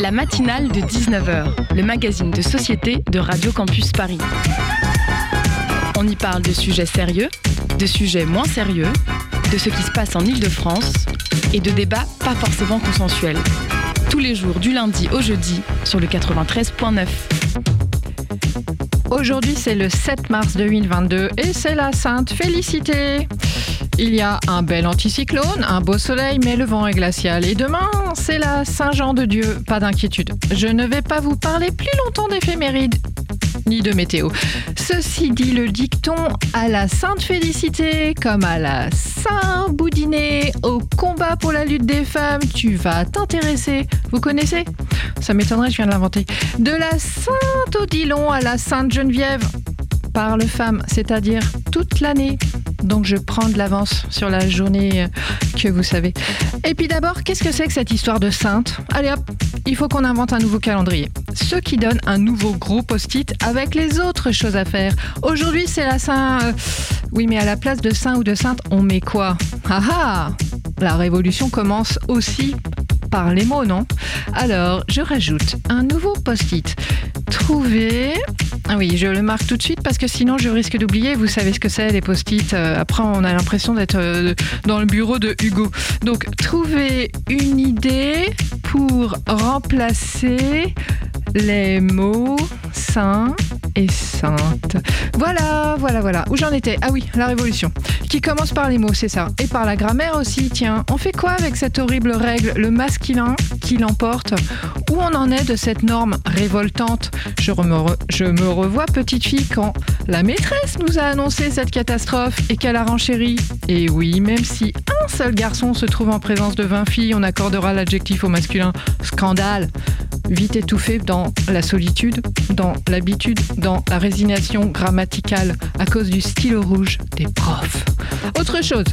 La matinale de 19h, le magazine de société de Radio Campus Paris. On y parle de sujets sérieux, de sujets moins sérieux, de ce qui se passe en Ile-de-France et de débats pas forcément consensuels. Tous les jours du lundi au jeudi sur le 93.9. Aujourd'hui, c'est le 7 mars 2022 et c'est la Sainte Félicité. Il y a un bel anticyclone, un beau soleil, mais le vent est glacial. Et demain, c'est la Saint-Jean de Dieu. Pas d'inquiétude. Je ne vais pas vous parler plus longtemps d'éphémérides ni de météo. Ceci dit, le dicton à la Sainte Félicité, comme à la Saint-Boudinet, au combat pour la lutte des femmes, tu vas t'intéresser. Vous connaissez? Ça m'étonnerait, je viens de l'inventer. De la Sainte-Odilon à la Sainte-Geneviève, parle femme, c'est-à-dire toute l'année. Donc je prends de l'avance sur la journée euh, que vous savez. Et puis d'abord, qu'est-ce que c'est que cette histoire de sainte? Allez hop, il faut qu'on invente un nouveau calendrier. Ce qui donne un nouveau gros post-it avec les autres choses à faire. Aujourd'hui, c'est la Saint... Euh, oui, mais à la place de saint ou de sainte, on met quoi? Ah ah La révolution commence aussi par les mots, non? Alors, je rajoute un nouveau post-it. Trouver ah oui, je le marque tout de suite parce que sinon je risque d'oublier. Vous savez ce que c'est les post-it. Euh, après, on a l'impression d'être euh, dans le bureau de Hugo. Donc, trouver une idée pour remplacer les mots saint sainte. Voilà, voilà, voilà. Où j'en étais Ah oui, la révolution. Qui commence par les mots, c'est ça. Et par la grammaire aussi, tiens. On fait quoi avec cette horrible règle, le masculin qui l'emporte? Où on en est de cette norme révoltante? Je, je me revois petite fille quand la maîtresse nous a annoncé cette catastrophe et qu'elle a renchéri. Et oui, même si un seul garçon se trouve en présence de 20 filles, on accordera l'adjectif au masculin. Scandale Vite étouffé dans la solitude, dans l'habitude, dans la résignation grammaticale à cause du stylo rouge des profs. Autre chose,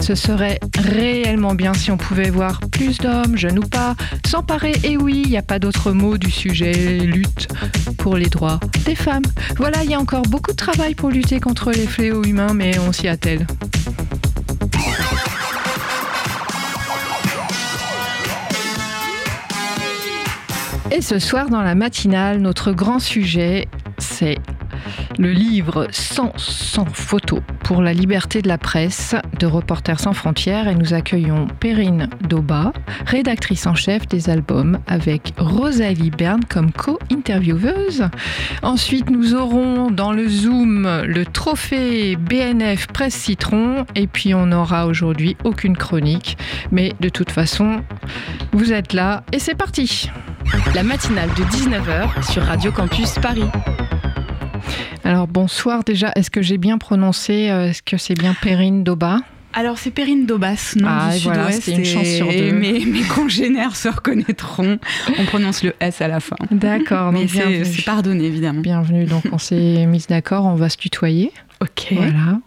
ce serait réellement bien si on pouvait voir plus d'hommes, jeunes ou pas, s'emparer, et oui, il n'y a pas d'autre mot du sujet, lutte pour les droits des femmes. Voilà, il y a encore beaucoup de travail pour lutter contre les fléaux humains, mais on s'y attelle. Et ce soir, dans la matinale, notre grand sujet, c'est le livre sans, sans photo pour la liberté de la presse de Reporters sans frontières et nous accueillons Perrine Doba, rédactrice en chef des albums avec Rosalie Berne comme co-intervieweuse. Ensuite, nous aurons dans le Zoom le trophée BNF Presse Citron et puis on n'aura aujourd'hui aucune chronique. Mais de toute façon, vous êtes là et c'est parti. La matinale de 19h sur Radio Campus Paris. Alors bonsoir déjà, est-ce que j'ai bien prononcé, euh, est-ce que c'est bien Perrine Doba alors c'est Perrine Dobas, non ah, du sud-ouest. une chance sur deux. Mes, mes, congénères se reconnaîtront. On prononce le S à la fin. D'accord. Mais c'est pardonné évidemment. Bienvenue. Donc on s'est mis d'accord, on va se tutoyer. Ok. Voilà.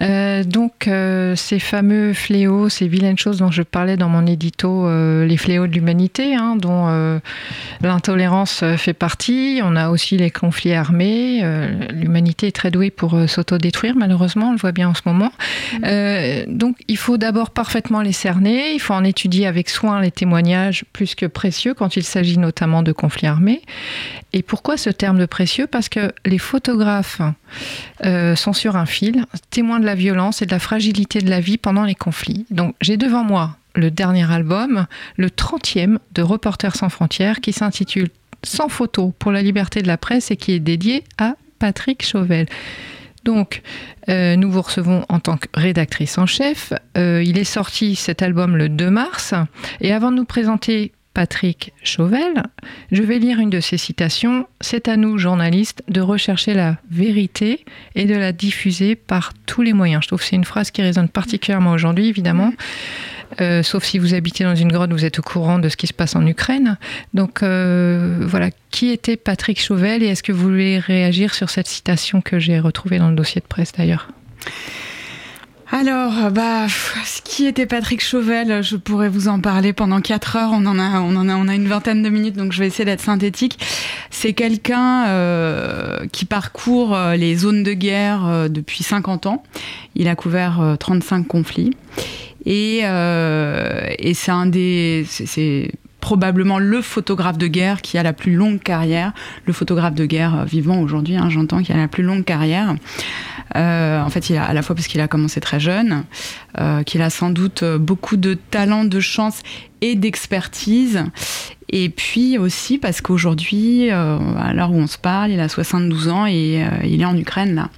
Euh, donc, euh, ces fameux fléaux, ces vilaines choses dont je parlais dans mon édito, euh, les fléaux de l'humanité, hein, dont l'intolérance fait partie. On a aussi les conflits armés. l'humanité est très douée pour s'autodétruire, malheureusement, on le voit bien en ce moment. Donc, il faut d'abord parfaitement les cerner. Il faut en étudier avec soin les témoignages plus que précieux quand il s'agit notamment de conflits armés. Et pourquoi ce terme de précieux? Parce que les photographes euh, sont sur un fil, témoins de la violence et de la fragilité de la vie pendant les conflits. Donc j'ai devant moi le dernier album, le 30e de Reporters sans frontières, qui s'intitule Sans photo pour la liberté de la presse et qui est dédié à Patrick Chauvel. Donc, euh, nous vous recevons en tant que rédactrice en chef. Euh, il est sorti cet album le 2 mars. Et avant de nous présenter Patrick Chauvel, je vais lire une de ses citations. C'est à nous, journalistes, de rechercher la vérité et de la diffuser par tous les moyens. Je trouve que c'est une phrase qui résonne particulièrement aujourd'hui, évidemment. Euh, sauf si vous habitez dans une grotte, vous êtes au courant de ce qui se passe en Ukraine. Donc euh, voilà, qui était Patrick Chauvel et est-ce que vous voulez réagir sur cette citation que j'ai retrouvée dans le dossier de presse d'ailleurs? Alors, bah, ce qui était Patrick Chauvel, je pourrais vous en parler pendant 4 heures. On en a, on en a, on a une vingtaine de minutes, donc je vais essayer d'être synthétique. C'est quelqu'un euh, qui parcourt les zones de guerre depuis 50 ans. Il a couvert 35 conflits. Et, et c'est probablement le photographe de guerre qui a la plus longue carrière, le photographe de guerre vivant aujourd'hui, hein, j'entends, qui a la plus longue carrière. en fait, il a à la fois parce qu'il a commencé très jeune, qu'il a sans doute beaucoup de talent, de chance et d'expertise. Et puis aussi parce qu'aujourd'hui, euh, à l'heure où on se parle, il a 72 ans et euh, il est en Ukraine là.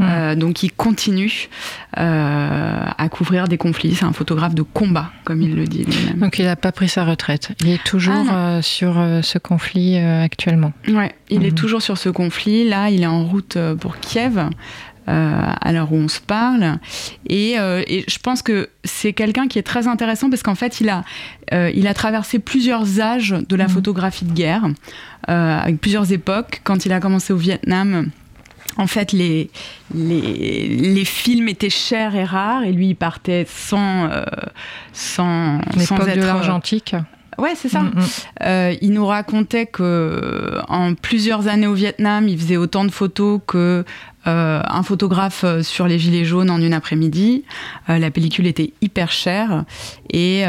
Euh, donc il continue à couvrir des conflits. C'est un photographe de combat, comme il le dit lui-même. Donc il n'a pas pris sa retraite. Il est toujours ah, sur ce conflit actuellement. Ouais, il est hmm. toujours sur ce conflit. Là, il est en route pour Kiev. Euh, à l'heure où on se parle. Et, euh, et je pense que c'est quelqu'un qui est très intéressant parce qu'en fait, il a, euh, il a traversé plusieurs âges de la mmh. photographie de guerre, avec plusieurs époques. Quand il a commencé au Vietnam, en fait, les, les, les, films étaient chers et rares, et lui, il partait sans, sans, sans être... de l'argentique. Ouais, c'est ça. Mmh, mmh. il nous racontait que en plusieurs années au Vietnam, il faisait autant de photos que euh, un photographe euh, sur les gilets jaunes en une après-midi. Euh, la pellicule était hyper chère et,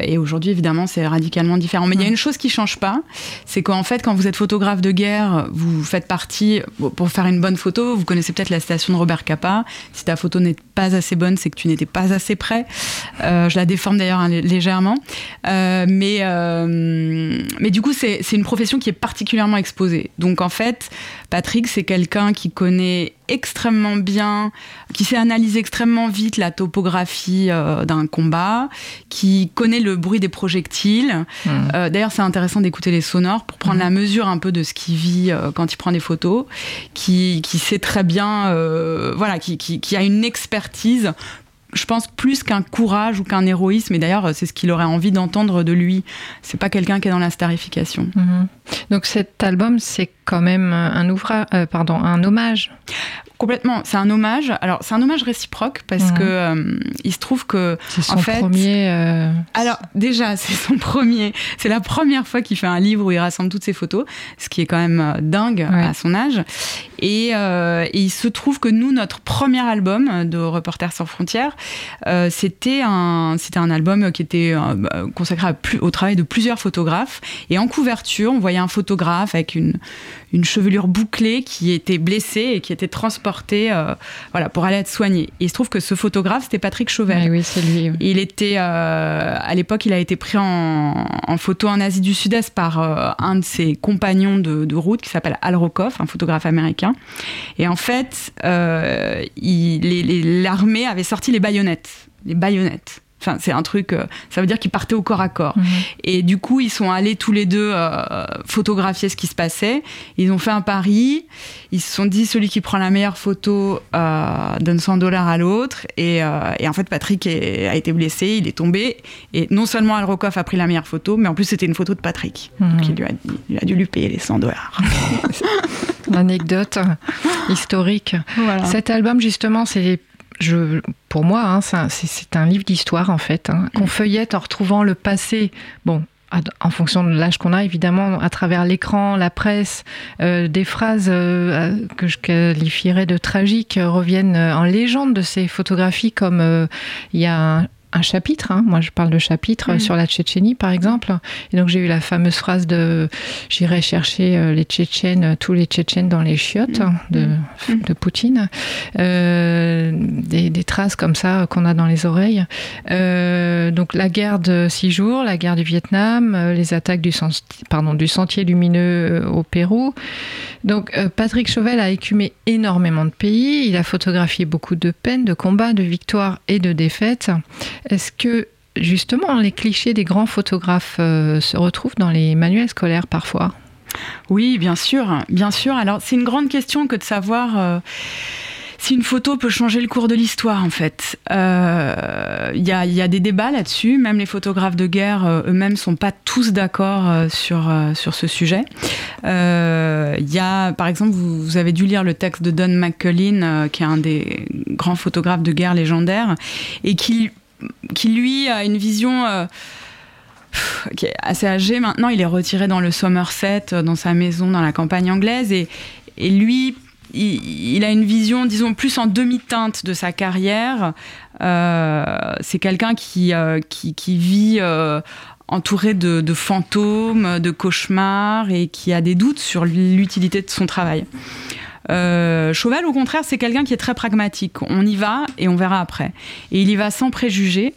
et aujourd'hui évidemment c'est radicalement différent. Mais il y a une chose qui change pas, c'est qu'en fait quand vous êtes photographe de guerre, vous faites partie pour faire une bonne photo. Vous connaissez peut-être la citation de Robert Capa. Si ta photo n'est pas assez bonne, c'est que tu n'étais pas assez prêt. je la déforme d'ailleurs hein, légèrement, mais mais du coup c'est une profession qui est particulièrement exposée. Donc en fait Patrick c'est quelqu'un qui connaît extrêmement bien, qui sait analyser extrêmement vite la topographie euh, d'un combat, qui connaît le bruit des projectiles. Hmm. Euh, d'ailleurs, c'est intéressant d'écouter les sonores pour prendre hmm. la mesure un peu de ce qu'il vit euh, quand il prend des photos, qui, qui sait très bien, voilà, qui, qui, a une expertise je pense plus qu'un courage ou qu'un héroïsme. Et d'ailleurs, c'est ce qu'il aurait envie d'entendre de lui. C'est pas quelqu'un qui est dans la starification. Hmm. Donc cet album, c'est quand même un ouvrage, pardon, un hommage Complètement, c'est un hommage. Alors c'est un hommage réciproque parce que euh, il se trouve que c'est son premier. Euh, Alors déjà c'est son premier. C'est la première fois qu'il fait un livre où il rassemble toutes ses photos, ce qui est quand même euh, dingue à son âge. Et, il se trouve que nous notre premier album de Reporters sans frontières, c'était un c'était un album qui était consacré à plus, au travail de plusieurs photographes. Et en couverture, on voyait un photographe avec une une chevelure bouclée qui était blessée et qui était transportée euh, voilà, pour aller être soignée. Et il se trouve que ce photographe, c'était Patrick Chauvel. oui, c'est lui. Il était, euh, à l'époque, il a été pris en, photo en Asie du Sud-Est par euh, un de ses compagnons de, route qui s'appelle Al Rokoff, un photographe américain. Et en fait, l'armée avait sorti les baïonnettes. Les baïonnettes. Enfin, c'est un truc, euh, ça veut dire qu'ils partaient au corps à corps. Mhm. Et du coup, ils sont allés tous les deux euh, photographier ce qui se passait. Ils ont fait un pari. Ils se sont dit, celui qui prend la meilleure photo euh, donne 100 dollars à l'autre. Et, en fait, Patrick a été blessé, il est tombé. Et non seulement Al Rokoff a pris la meilleure photo, mais en plus, c'était une photo de Patrick. Mhm. Donc, il, lui a, il a dû lui payer les 100 dollars. L'anecdote historique. Cet album, justement, c'est je, pour moi, hein, c'est un livre d'histoire en fait, hein, qu'on feuillette en retrouvant le passé. Bon, en fonction de l'âge qu'on a, évidemment, à travers l'écran, la presse, euh, des phrases euh, que je qualifierais de tragiques reviennent en légende de ces photographies, comme il y a un, un chapitre, hein. moi je parle de chapitre mm. sur la Tchétchénie par exemple, et donc j'ai eu la fameuse phrase de j'irai chercher euh, les Tchétchènes, euh, tous les Tchétchènes dans les chiottes mm. de, mm. de, Poutine, euh, des, des, traces comme ça qu'on a dans les oreilles. Euh, donc la guerre de six jours, la guerre du Vietnam, euh, les attaques du, pardon, du sentier lumineux au Pérou. Donc Patrick Chauvel a écumé énormément de pays, il a photographié beaucoup de peines, de combats, de victoires et de défaites. Est-ce que justement les clichés des grands photographes euh, se retrouvent dans les manuels scolaires parfois? Oui, bien sûr, bien sûr. Alors c'est une grande question que de savoir. Euh, si une photo peut changer le cours de l'histoire, en fait. Il euh, y, a, des débats là-dessus. Même les photographes de guerre eux-mêmes sont pas tous d'accord sur, sur ce sujet. Il y a, par exemple, vous, vous, avez dû lire le texte de Don McCullin, qui est un des grands photographes de guerre légendaires, et qui qui lui a une vision euh, assez âgé maintenant. Il est retiré dans le Somerset, euh, dans sa maison dans la campagne anglaise. Et, lui, il, a une vision, disons, plus en demi-teinte de sa carrière. Euh, c'est quelqu'un qui, vit entouré de, fantômes, de cauchemars et qui a des doutes sur l'utilité de son travail. Euh, Chauvel, au contraire, c'est quelqu'un qui est très pragmatique. On y va et on verra après. Et il y va sans préjugés.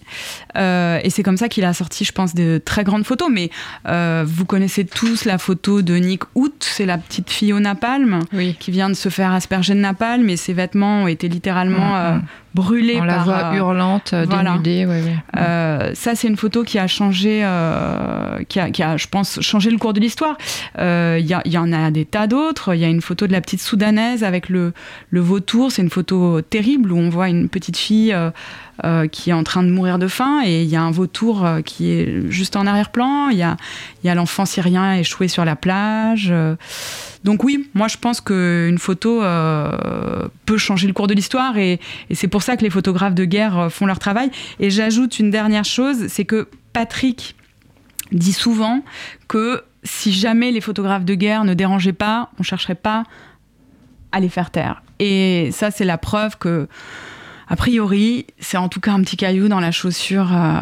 Euh, et c'est comme ça qu'il a sorti, je pense, de très grandes photos. Mais euh, vous connaissez tous la photo de Nick Hout, c'est la petite fille au napalm qui vient de se faire asperger de napalm et ses vêtements ont été littéralement mm, mm brûlée On la voit hurlante, dénudée. Euh, ça, c'est une photo qui a changé, euh, qui, a, qui, a, je pense, changé le cours de l'histoire. Il euh, y, y, en a des tas d'autres. Il y a une photo de la petite soudanaise avec le, le vautour. C'est une photo terrible où on voit une petite fille euh, qui est en train de mourir de faim et il y a un vautour euh, qui est juste en arrière-plan. Il y a, y a l'enfant syrien échoué sur la plage. Euh. donc oui, moi je pense qu'une photo peut changer le cours de l'histoire et, c'est pour ça que les photographes de guerre font leur travail. Et j'ajoute une dernière chose, c'est que Patrick dit souvent que si jamais les photographes de guerre ne dérangeaient pas, on chercherait pas à les faire taire. Et ça, c'est la preuve que a priori, c'est en tout cas un petit caillou dans la chaussure euh,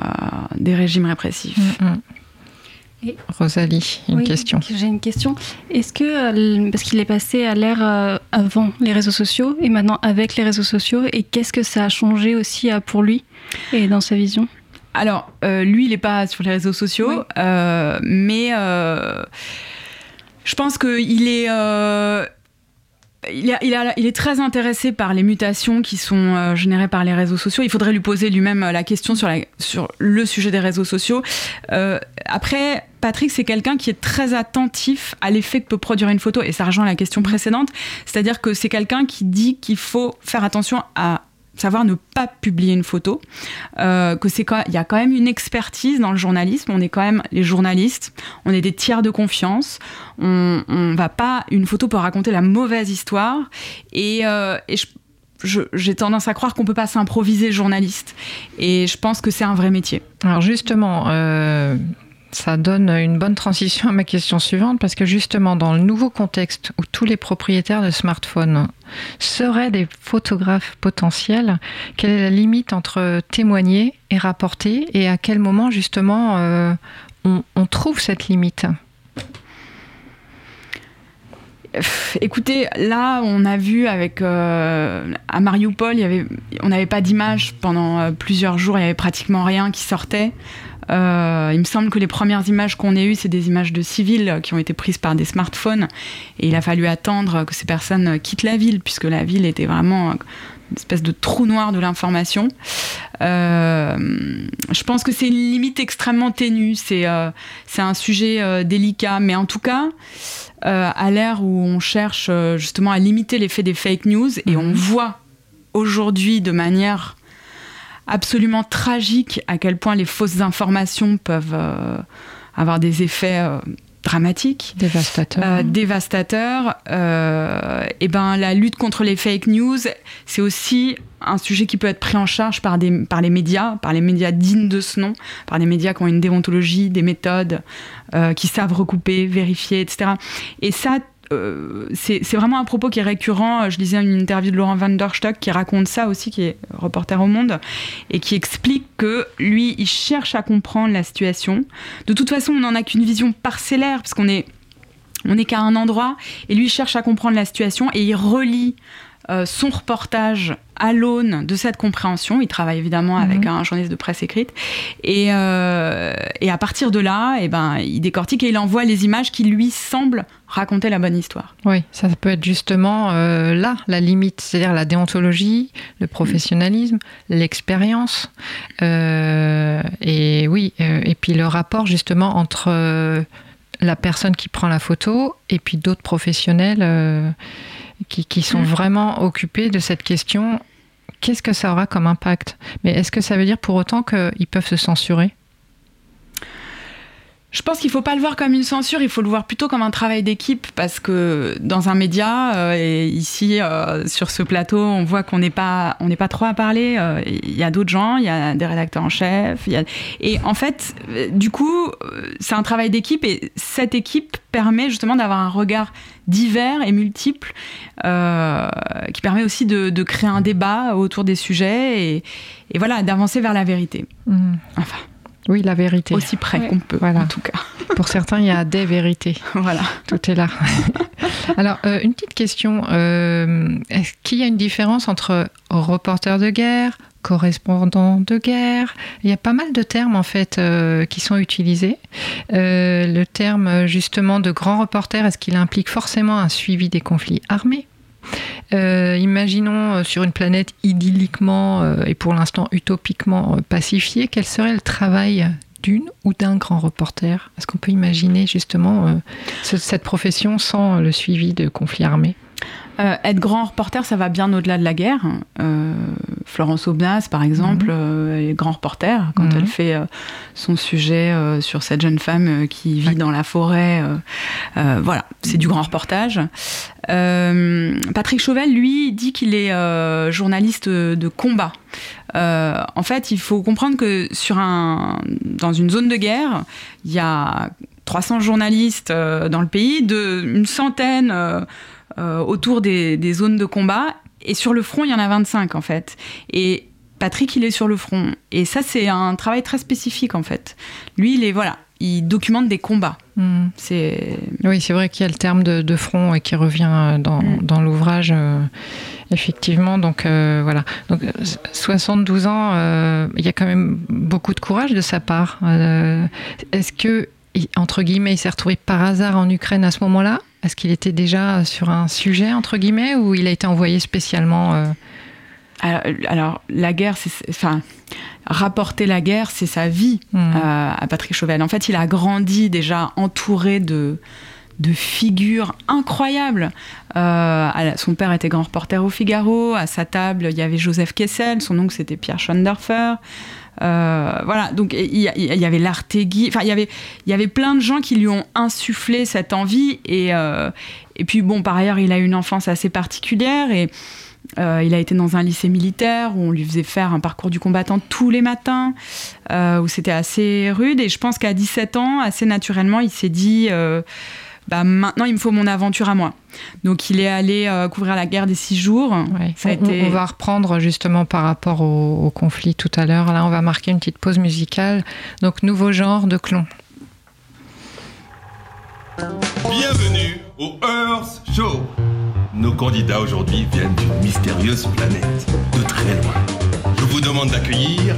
des régimes répressifs. Mm, mm. Rosalie, une question. J'ai une question. Est-ce que, euh, parce qu'il est passé à l'ère euh, avant les réseaux sociaux et maintenant avec les réseaux sociaux, et qu'est-ce que ça a changé aussi pour lui et dans sa vision? Alors, lui, il n'est pas sur les réseaux sociaux, mais je pense qu'il est il, est très intéressé par les mutations qui sont euh, générées par les réseaux sociaux. Il faudrait lui poser lui-même euh, la question sur, le sujet des réseaux sociaux. Euh, après, Patrick, c'est quelqu'un qui est très attentif à l'effet que peut produire une photo, et ça rejoint la question précédente. C'est-à-dire que c'est quelqu'un qui dit qu'il faut faire attention à savoir ne pas publier une photo, euh, que c'est il y a quand même une expertise dans le journalisme. On est quand même les journalistes, on est des tiers de confiance. On, on va pas une photo peut raconter la mauvaise histoire et, euh, j'ai tendance à croire qu'on peut pas s'improviser journaliste. Et je pense que c'est un vrai métier. Alors justement. Euh ça donne une bonne transition à ma question suivante parce que justement dans le nouveau contexte où tous les propriétaires de smartphones seraient des photographes potentiels, quelle est la limite entre témoigner et rapporter et à quel moment justement euh, on, trouve cette limite? Écoutez, là, on a vu avec euh, à Mariupol, on n'avait pas d'image pendant euh, plusieurs jours, il y avait pratiquement rien qui sortait. Euh, il me semble que les premières images qu'on ait eues, c'est des images de civils qui ont été prises par des smartphones. Et il a fallu attendre que ces personnes quittent la ville, puisque la ville était vraiment une espèce de trou noir de l'information. Euh, je pense que c'est une limite extrêmement ténue. C'est euh, un sujet délicat. Mais en tout cas, à l'ère où on cherche justement à limiter l'effet des fake news, et on mhm. voit aujourd'hui de manière absolument tragique à quel point les fausses informations peuvent euh, avoir des effets euh, dramatiques, dévastateurs. Euh, dévastateurs. et ben la lutte contre les fake news, c'est aussi un sujet qui peut être pris en charge par, des, par les médias, par les médias dignes de ce nom, par des médias qui ont une déontologie, des méthodes, qui savent recouper, vérifier, etc. Et ça, euh, c'est vraiment un propos qui est récurrent. Je lisais une interview de Laurent van der Stock qui raconte ça aussi, qui est reporter au Monde, et qui explique que lui, il cherche à comprendre la situation. De toute façon, on n'en a qu'une vision parcellaire, parce qu'on est, on est qu'à un endroit, et lui cherche à comprendre la situation, et il relie euh, son reportage à l'aune de cette compréhension. Il travaille évidemment mhm. avec un journaliste de presse écrite. Et, euh, et à partir de là, et eh ben, il décortique et il envoie les images qui lui semblent raconter la bonne histoire. Oui, ça peut être justement euh, là la limite, c'est-à-dire la déontologie, le professionnalisme, l'expérience. et oui, et puis le rapport justement entre la personne qui prend la photo et puis d'autres professionnels qui, sont vraiment occupés de cette question qu'est-ce que ça aura comme impact? Mais est-ce que ça veut dire pour autant qu'ils peuvent se censurer? Je pense qu'il ne faut pas le voir comme une censure, il faut le voir plutôt comme un travail d'équipe parce que dans un média euh, et ici euh, sur ce plateau, on voit qu'on n'est pas on pas trop à parler. Euh, il y a d'autres gens, il y a des rédacteurs en chef, et en fait, du coup, c'est un travail d'équipe et cette équipe permet justement d'avoir un regard divers et multiple qui permet aussi de, créer un débat autour des sujets et, voilà d'avancer vers la vérité. Mmh. Enfin. Oui, la vérité. Aussi près qu'on peut, voilà. en tout cas. Pour certains, il y a des vérités. voilà. Tout est là. Alors, euh, une petite question. Euh, est-ce qu'il y a une différence entre reporter de guerre, correspondant de guerre? Il y a pas mal de termes, en fait, euh, qui sont utilisés. le terme, justement, de grand reporter, est-ce qu'il implique forcément un suivi des conflits armés? Imaginons sur une planète idylliquement et pour l'instant utopiquement pacifiée, quel serait le travail d'une ou d'un grand reporter? Est-ce qu'on peut imaginer justement euh, cette profession sans le suivi de conflits armés? Euh, être grand reporter, ça va bien au-delà de la guerre. Euh, Florence Aubenas, par exemple, mhm. est grand reporter quand mhm. elle fait son sujet sur cette jeune femme qui vit dans la forêt. voilà, c'est du grand reportage. Patrick Chauvel, lui, dit qu'il est journaliste de combat. Euh, en fait, il faut comprendre que sur un, dans une zone de guerre, il y a 300 journalistes euh, dans le pays, de, une centaine euh, autour des, des, zones de combat, et sur le front, il y en a 25 en fait. Et Patrick, il est sur le front. Et ça, c'est un travail très spécifique en fait. Lui, il est voilà, il documente des combats. Hmm. C'est oui, c'est vrai qu'il y a le terme de, front et qui revient dans, hmm. dans l'ouvrage. Effectivement, donc euh, voilà. Donc 72 ans, euh, il y a quand même beaucoup de courage de sa part. Euh, est-ce que, entre guillemets, il s'est retrouvé par hasard en Ukraine à ce moment-là? Est-ce qu'il était déjà sur un sujet, entre guillemets, ou il a été envoyé spécialement alors, la guerre, c'est, enfin, rapporter la guerre, c'est sa vie hmm. à Patrick Chauvel. En fait, il a grandi déjà entouré de de figures incroyables. Euh, son père était grand reporter au Figaro. À sa table, il y avait Joseph Kessel. Son oncle, c'était Pierre Schoenderfer. Euh, voilà, donc il y, avait l'Artegui. Enfin, il y avait, il y avait plein de gens qui lui ont insufflé cette envie. Et, euh, puis, bon, par ailleurs, il a eu une enfance assez particulière. Et. il a été dans un lycée militaire où on lui faisait faire un parcours du combattant tous les matins, où c'était assez rude. Et je pense qu'à 17 ans, assez naturellement, il s'est dit bah, maintenant il me faut mon aventure à moi. Donc il est allé euh, couvrir la guerre des six jours. on, va reprendre justement par rapport au, conflit tout à l'heure. Là, on va marquer une petite pause musicale. Donc nouveau genre de clon. Bienvenue au Earth Show. Nos candidats aujourd'hui viennent d'une mystérieuse planète, de très loin. Je vous demande d'accueillir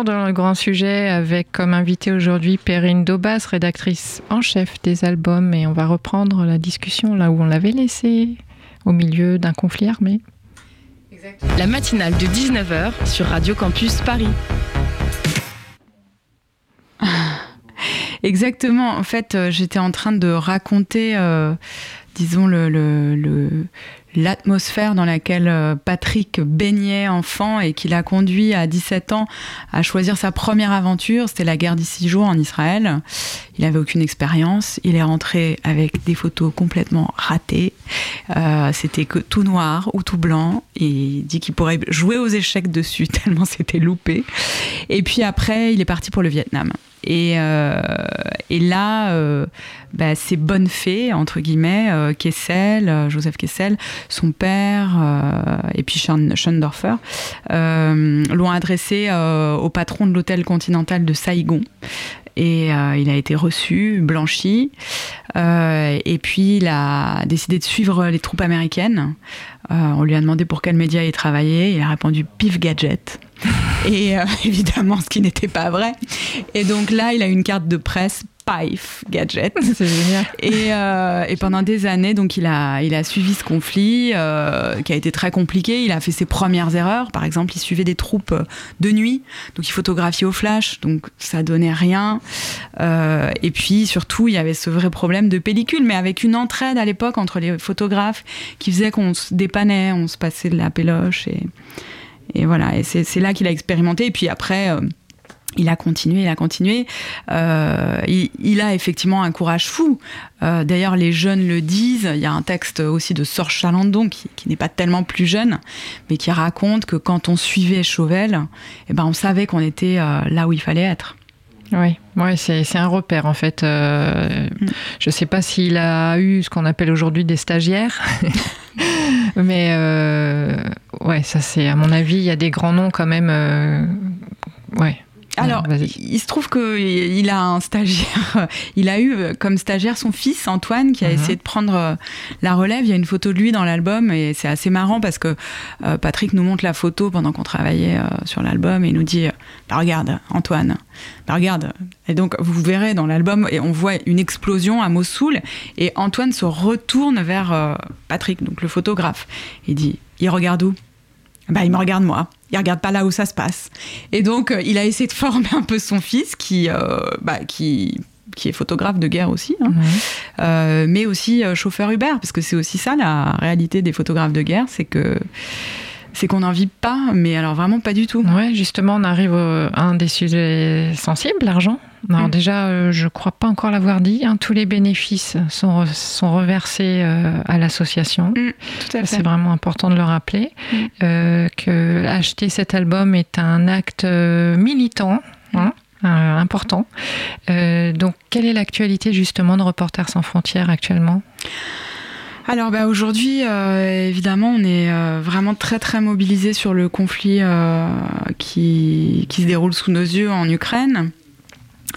toujours dans le grand sujet avec comme invité aujourd'hui Perrine Daubas, rédactrice en chef des albums et on va reprendre la discussion là où on l'avait laissée, au milieu d'un conflit armé. La matinale de 19h sur Radio Campus Paris. Exactement. En fait, euh, j'étais en train de raconter, euh, disons, le, le- le- l'atmosphère dans laquelle euh, Patrick baignait enfant et qui l'a conduit à 17 ans à choisir sa première aventure. C'était la guerre des six jours en Israël. Il n'avait aucune expérience. Il est rentré avec des photos complètement ratées. Euh, c'était que tout noir ou tout blanc. Il dit qu'il pourrait jouer aux échecs dessus tellement c'était loupé. Et puis après, il est parti pour le Vietnam. Et, euh, et là, euh, bah, ces bonnes fées, entre guillemets, euh, Kessel, Joseph Kessel, son père, et puis Schoen- Schoendorfer, l'ont adressé au patron de l'hôtel continental de Saigon. Et il a été reçu, blanchi. Et puis il a décidé de suivre les troupes américaines. On lui a demandé pour quel média il travaillait. Il a répondu Pif Gadget. Et euh, évidemment, ce qui n'était pas vrai. Et donc là, il a une carte de presse Pif Gadget. C'est génial. Et, euh, et pendant des années, donc il a, il a suivi ce conflit euh, qui a été très compliqué. Il a fait ses premières erreurs. Par exemple, il suivait des troupes euh, de nuit, donc il photographiait au flash, donc ça donnait rien. Euh, et puis surtout, il y avait ce vrai problème de pellicule, mais avec une entraide à l'époque entre les photographes qui faisait qu'on se dépannait, on se passait de la péloche et, et voilà. Et c'est là qu'il a expérimenté. Et puis après. euh, il a continué, il a continué. Euh, il, a effectivement un courage fou. Euh, D'ailleurs, les jeunes le disent. Il y a un texte aussi de Sorge Chalandon, qui, n'est pas tellement plus jeune, mais qui raconte que quand on suivait Chauvel, eh ben, on savait qu'on était là où il fallait être. Oui, ouais, c'est c'est un repère en fait. Euh, Je ne sais pas s'il a eu ce qu'on appelle aujourd'hui des stagiaires, mais euh, ouais, ça c'est à mon avis, il y a des grands noms quand même. euh, ouais. Alors, Ouais, vas-y. il se trouve qu'il a un stagiaire. Il a eu comme stagiaire son fils Antoine qui a Mhm. essayé de prendre euh, la relève. Il y a une photo de lui dans l'album et c'est assez marrant parce que euh, Patrick nous montre la photo pendant qu'on travaillait euh, sur l'album et il nous dit Bah, Regarde, Antoine, bah, regarde. Et donc, vous verrez dans l'album, et on voit une explosion à Mossoul et Antoine se retourne vers euh, Patrick, donc le photographe. Il dit Il regarde où? Bah, il me regarde moi. Il regarde pas là où ça se passe. Et donc, euh, il a essayé de former un peu son fils, qui, euh, bah, qui, qui est photographe de guerre aussi, hein, Ouais. euh, mais aussi euh, chauffeur Uber, parce que c'est aussi ça la réalité des photographes de guerre, c'est que c'est qu'on n'en vit pas, mais alors vraiment pas du tout. Ouais, justement, on arrive à un des sujets sensibles, l'argent. Alors Mm. déjà, euh, je crois pas encore l'avoir dit, hein, tous les bénéfices sont, re- sont reversés euh, à l'association. À C'est vraiment important de le rappeler, Mm. euh, que acheter cet album est un acte militant. hein, euh, important. Donc, quelle est l'actualité justement de Reporters sans frontières actuellement? Alors bah, aujourd'hui, euh, évidemment, on est euh, vraiment très très mobilisé sur le conflit euh, qui, qui se déroule sous nos yeux en Ukraine.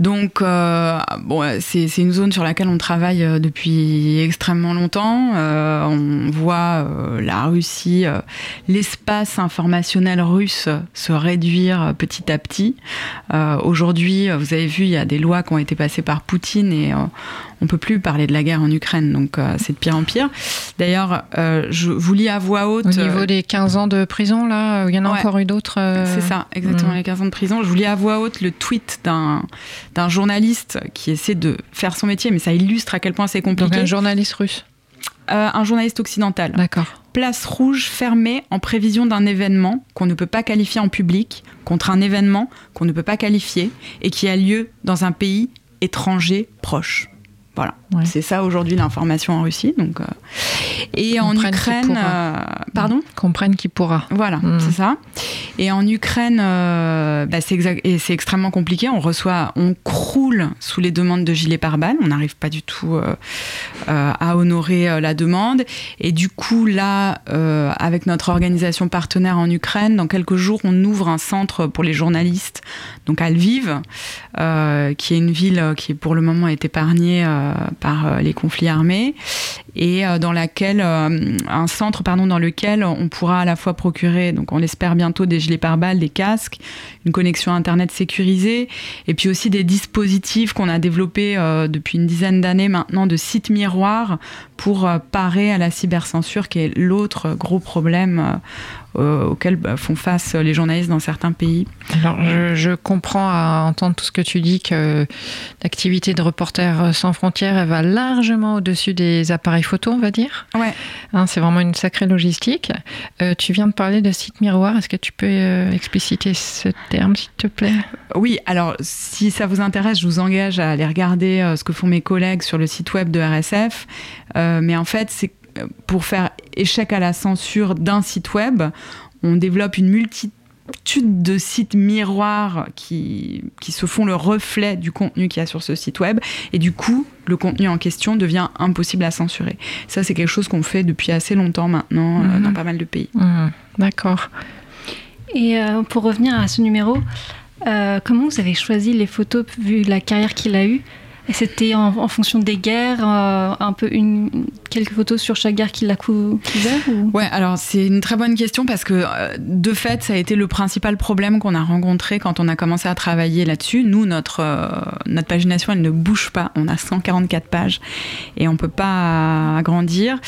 Donc, euh, bon, c'est une zone sur laquelle on travaille euh, depuis extrêmement longtemps. Euh, on voit la Russie, l'espace informationnel russe se réduire petit à petit. Aujourd'hui, vous avez vu, il y a des lois qui ont été passées par Poutine et on peut plus parler de la guerre en Ukraine. Donc, euh, c'est de pire en pire. D'ailleurs, euh, je vous lis à voix haute. Au euh, niveau des 15 ans de prison, là, il y en a Ouais. encore eu d'autres c'est ça, exactement, Mm. les 15 ans de prison. Je vous lis à voix haute le tweet d'un d'un journaliste qui essaie de faire son métier, mais ça illustre à quel point c'est Donc compliqué. un journaliste russe. Euh, un journaliste occidental. D'accord. Place rouge fermée en prévision d'un événement qu'on ne peut pas qualifier en public contre un événement qu'on ne peut pas qualifier et qui a lieu dans un pays étranger proche. Voilà, Ouais. c'est ça aujourd'hui l'information en Russie. Donc, euh, et en Comprenne Ukraine, euh, pardon? Comprenne qui pourra. Voilà, Mm. c'est ça. Et en Ukraine, euh, bah, c'est extrêmement compliqué. On reçoit, on croule sous les demandes de gilets pare-balles. On n'arrive pas du tout euh, à honorer la demande. Et du coup, là, avec notre organisation partenaire en Ukraine, dans quelques jours, on ouvre un centre pour les journalistes, donc à Lviv, qui est une ville qui pour le moment est épargnée par euh, les conflits armés. Et euh, dans laquelle euh, un centre pardon dans lequel on pourra à la fois procurer donc on l'espère bientôt des gilets pare-balles, des casques, une connexion internet sécurisée et puis aussi des dispositifs qu'on a développés euh, depuis une dizaine d'années maintenant de sites miroirs pour parer à la cybercensure qui est l'autre gros problème auquel bah, font face les journalistes dans certains pays. Alors, je, je comprends à entendre tout ce que tu dis que l'activité de Reporters sans frontières, elle va largement au-dessus des appareils photo, on va dire. Ouais. Hein, c'est vraiment une sacrée logistique. Euh, tu viens de parler de site miroir. Est-ce que tu peux euh, expliciter ce terme, s'il te plaît? Oui, alors si ça vous intéresse, je vous engage à aller regarder euh, ce que font mes collègues sur le site web de RSF. Mais en fait, c'est pour faire échec à la censure d'un site web, on développe une multitude de sites miroirs qui, qui se font le reflet du contenu qu'il y a sur ce site web. Et du coup, le contenu en question devient impossible à censurer. Ça, c'est quelque chose qu'on fait depuis assez longtemps maintenant euh, Mhm. dans pas mal de pays. Hum, D'accord. Et euh, pour revenir à ce numéro, euh, comment vous avez choisi les photos vu la carrière qu'il a eue? C'était en, fonction des guerres, euh, un peu une, quelques photos sur chaque guerre qu'il a cou- couvert ou... Ouais, alors c'est une très bonne question parce que euh, de fait, ça a été le principal problème qu'on a rencontré quand on a commencé à travailler là-dessus. Nous, notre, euh, notre pagination, elle ne bouge pas. On a 144 pages et on peut pas agrandir.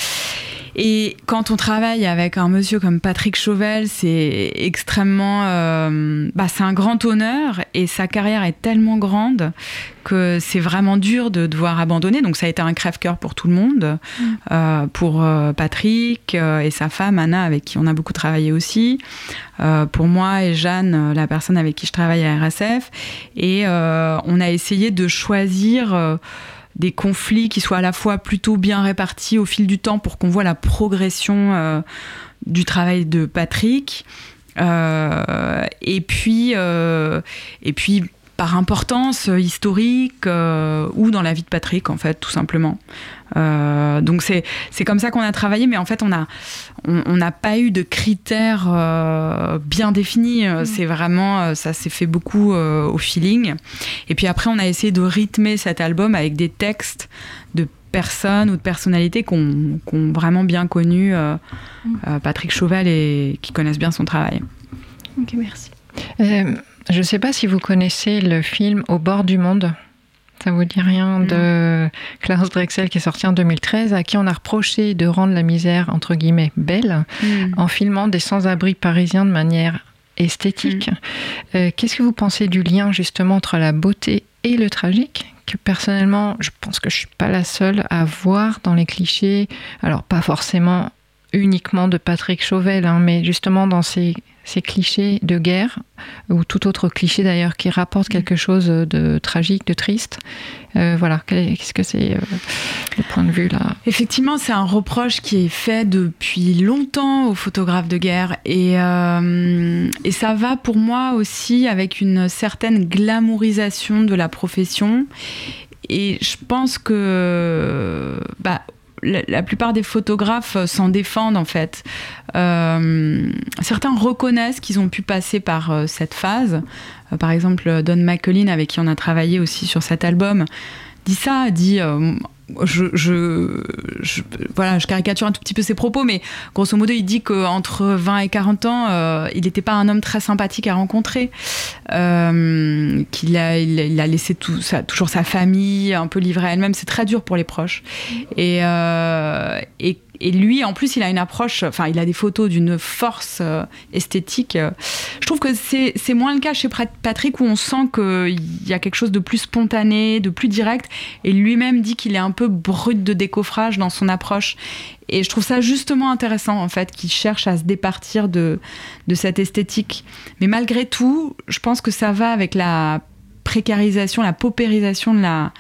Et quand on travaille avec un monsieur comme Patrick Chauvel, c'est extrêmement, euh, bah, c'est un grand honneur et sa carrière est tellement grande que c'est vraiment dur de devoir abandonner. Donc ça a été un crève-cœur pour tout le monde, euh, pour euh, Patrick et sa femme Anna, avec qui on a beaucoup travaillé aussi, pour moi et Jeanne, la personne avec qui je travaille à RSF. Et on a essayé de choisir des conflits qui soient à la fois plutôt bien répartis au fil du temps pour qu'on voit la progression euh, du travail de Patrick. Euh, et puis, euh, et puis par importance historique ou dans la vie de Patrick en fait tout simplement. Euh, donc c'est c'est comme ça qu'on a travaillé, mais en fait on a on n'a pas eu de critères euh, bien définis. Euh, C'est vraiment ça s'est fait beaucoup euh, au feeling. Et puis après on a essayé de rythmer cet album avec des textes de personnes ou de personnalités qu'on qu'on vraiment bien connu euh, euh, Patrick Chauvel et qui connaissent bien son travail. Ok, merci. Euh, je ne sais pas si vous connaissez le film Au bord du monde. Ça vous dit rien de Klaus Drexel qui est sorti en 2013, à qui on a reproché de rendre la misère entre guillemets belle en filmant des sans-abri parisiens de manière esthétique. Euh, Qu'est-ce que vous pensez du lien justement entre la beauté et le tragique que personnellement, je pense que je suis pas la seule à voir dans les clichés. Alors pas forcément uniquement de Patrick Chauvel, hein, mais justement dans ces, ces clichés de guerre ou tout autre cliché d'ailleurs qui rapporte quelque chose de tragique, de triste. Euh, voilà, qu'est-ce que c'est euh, le point de vue là? Effectivement, c'est un reproche qui est fait depuis longtemps aux photographes de guerre et, euh, et ça va pour moi aussi avec une certaine glamourisation de la profession. Et je pense que bah, la, plupart des photographes s'en défendent en fait. Euh, certains reconnaissent qu'ils ont pu passer par euh, cette phase. Euh, par exemple, Don McCullin, avec qui on a travaillé aussi sur cet album, dit ça, dit euh, je, voilà, je caricature un tout petit peu ses propos, mais grosso modo, il dit qu'entre 20 et 40 ans, euh, il n'était pas un homme très sympathique à rencontrer, euh, qu'il a, il, a laissé toujours sa famille un peu livrée à elle-même. C'est très dur pour les proches. Et, euh, et, et lui, en plus, il a une approche, enfin, il a des photos d'une force euh, esthétique. euh. Je trouve que c'est moins le cas chez Pat- Patrick où on sent qu'il y a quelque chose de plus spontané, de plus direct. Et lui-même dit qu'il est un peu brut de décoffrage dans son approche. Et je trouve ça justement intéressant, en fait, qu'il cherche à se départir de, de cette esthétique. Mais malgré tout, je pense que ça va avec la précarisation, la paupérisation de la,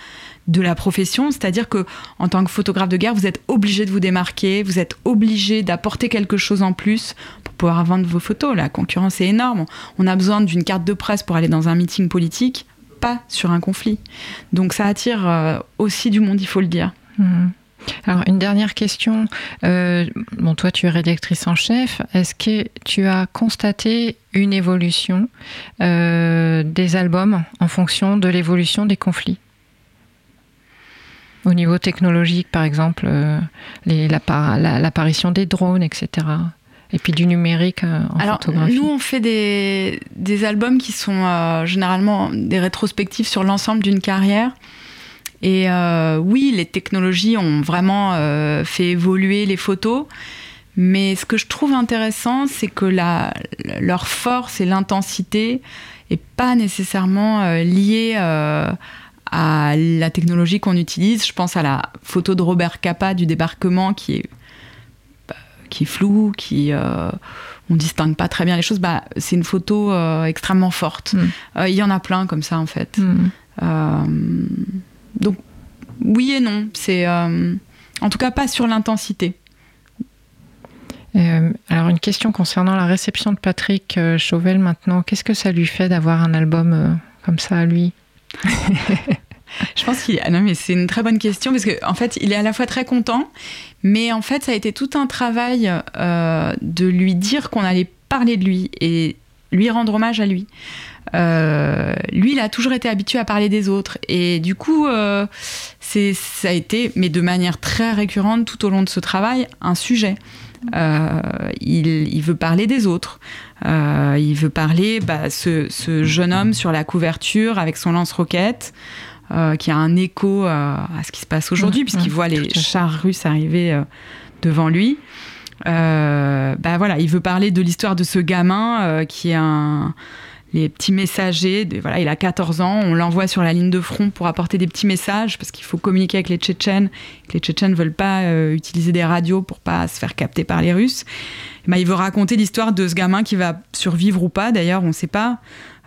de la profession, c'est-à-dire que en tant que photographe de guerre, vous êtes obligé de vous démarquer, vous êtes obligé d'apporter quelque chose en plus pour pouvoir vendre vos photos. La concurrence est énorme. On a besoin d'une carte de presse pour aller dans un meeting politique, pas sur un conflit. Donc ça attire euh, aussi du monde, il faut le dire. Mhm. Alors, une dernière question. Euh, bon, toi, tu es rédactrice en chef. Est-ce que tu as constaté une évolution euh, des albums en fonction de l'évolution des conflits? Au niveau technologique, par exemple, euh, l'apparition des drones, etc. Et puis du numérique euh, en Alors, photographie. nous, on fait des, des albums qui sont euh, généralement des rétrospectives sur l'ensemble d'une carrière. Et euh, oui, les technologies ont vraiment euh, fait évoluer les photos. Mais ce que je trouve intéressant, c'est que la, leur force et l'intensité est pas nécessairement liée à la technologie qu'on utilise. Je pense à la photo de Robert Capa du débarquement qui est, bah, qui est floue, qui euh, on distingue pas très bien les choses. Bah, c'est une photo euh, extrêmement forte. Mm. Euh, Il y en a plein comme ça en fait. Hmm. Euh, donc oui et non. C'est en tout cas pas sur l'intensité. Euh, alors une question concernant la réception de Patrick Chauvel maintenant. Qu'est-ce que ça lui fait d'avoir un album euh, comme ça à lui? Je pense qu'il. non, mais c'est une très bonne question parce que en fait, il est à la fois très content, mais en fait, ça a été tout un travail euh, de lui dire qu'on allait parler de lui et lui rendre hommage à lui. Euh, lui, il a toujours été habitué à parler des autres et du coup, euh, ça a été, mais de manière très récurrente tout au long de ce travail, un sujet. Euh, il veut parler des autres. Euh, il veut parler bah, ce, ce jeune homme sur la couverture avec son lance-roquette euh, qui a un écho euh, à ce qui se passe aujourd'hui, Mmh, puisqu'il mmh, voit les chars russes arriver devant lui. Bah voilà, il veut parler de l'histoire de ce gamin qui est un les petits messagers. De, voilà, il a 14 ans, on l'envoie sur la ligne de front pour apporter des petits messages parce qu'il faut communiquer avec les Tchétchènes. Que les Tchétchènes ne veulent pas euh, utiliser des radios pour pas se faire capter par les Russes. Bah, il veut raconter l'histoire de ce gamin qui va survivre ou pas. D'ailleurs, on ne sait pas.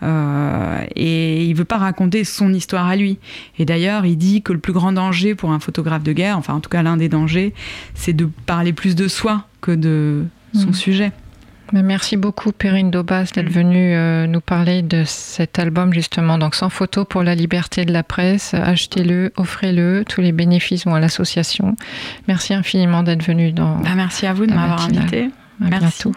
Euh, et il veut pas raconter son histoire à lui. Et d'ailleurs, il dit que le plus grand danger pour un photographe de guerre, enfin en tout cas l'un des dangers, c'est de parler plus de soi que de son Mhm. sujet. Merci beaucoup Perrine Daubas d'être venue euh, nous parler de cet album justement, donc sans photo pour la liberté de la presse. Achetez-le, offrez-le, tous les bénéfices vont à l'association. Merci infiniment d'être venue dans Bah, merci à vous de m'avoir invité. à merci. bientôt.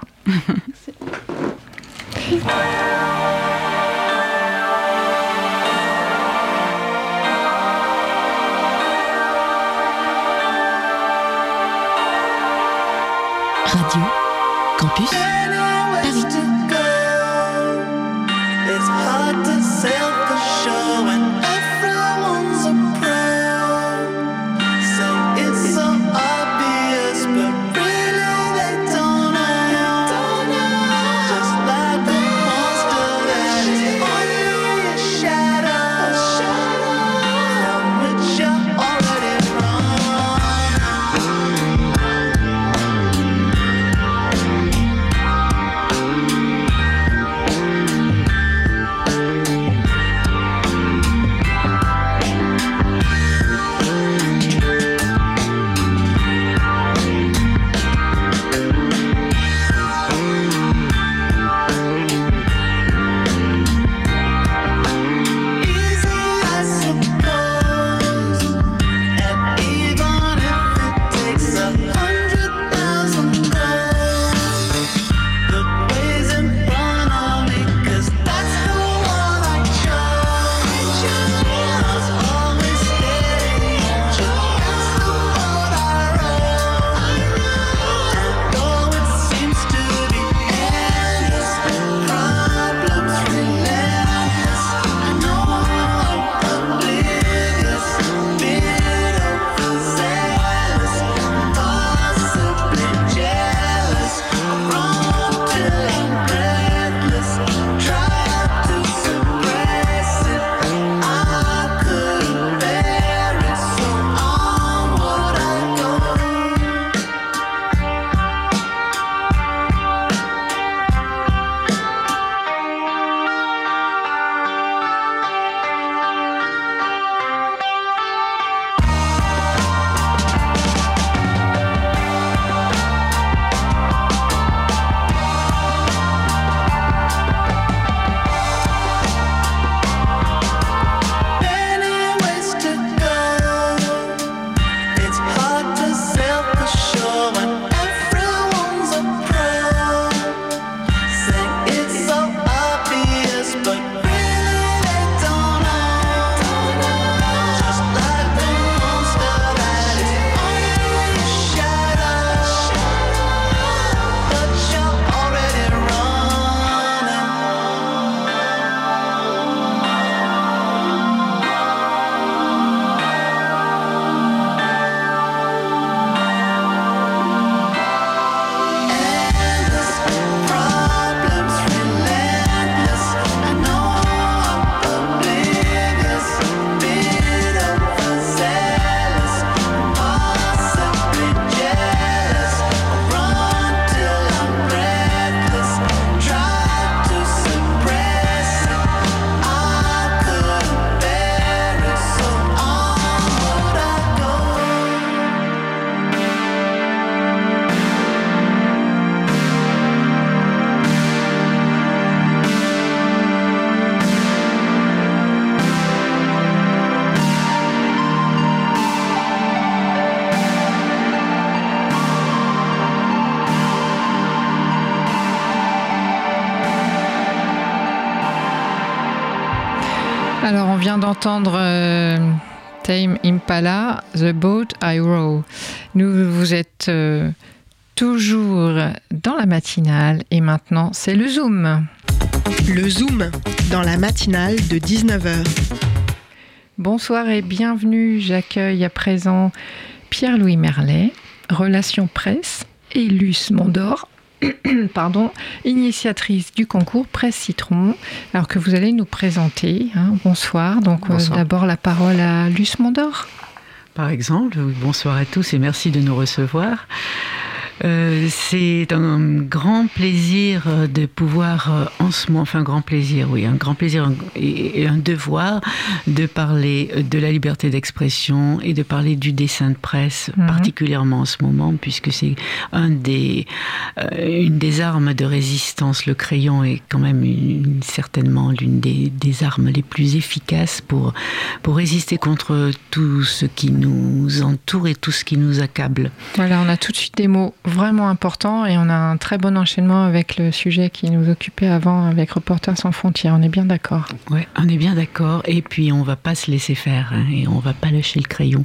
Radio Campus d'entendre euh, Tame Impala, The Boat I Row. Nous, vous êtes euh, toujours dans la matinale et maintenant, c'est le Zoom. Le Zoom, dans la matinale de 19h. Bonsoir et bienvenue. J'accueille à présent Pierre-Louis Merlet, Relations Presse, et Luce Mondor, pardon, initiatrice du concours Presse Citron, alors que vous allez nous présenter. hein. Bonsoir. Donc euh, d'abord la parole à Luce Mondor. Par exemple, bonsoir à tous et merci de nous recevoir. Euh, c'est un grand plaisir euh, de pouvoir euh, en ce moment, enfin grand plaisir, oui, un grand plaisir et, un devoir de parler de la liberté d'expression et de parler du dessin de presse, Mhm. particulièrement en ce moment, puisque c'est un des, euh, une des armes de résistance. Le crayon est quand même une- certainement l'une des, des armes les plus efficaces pour, pour résister contre tout ce qui nous entoure et tout ce qui nous accable. Voilà, on a tout de suite des mots vraiment importants et on a un très bon enchaînement avec le sujet qui nous occupait avant avec Reporters sans frontières. On est bien d'accord. Ouais, on est bien d'accord. Et puis on va pas se laisser faire hein, et on va pas lâcher le crayon.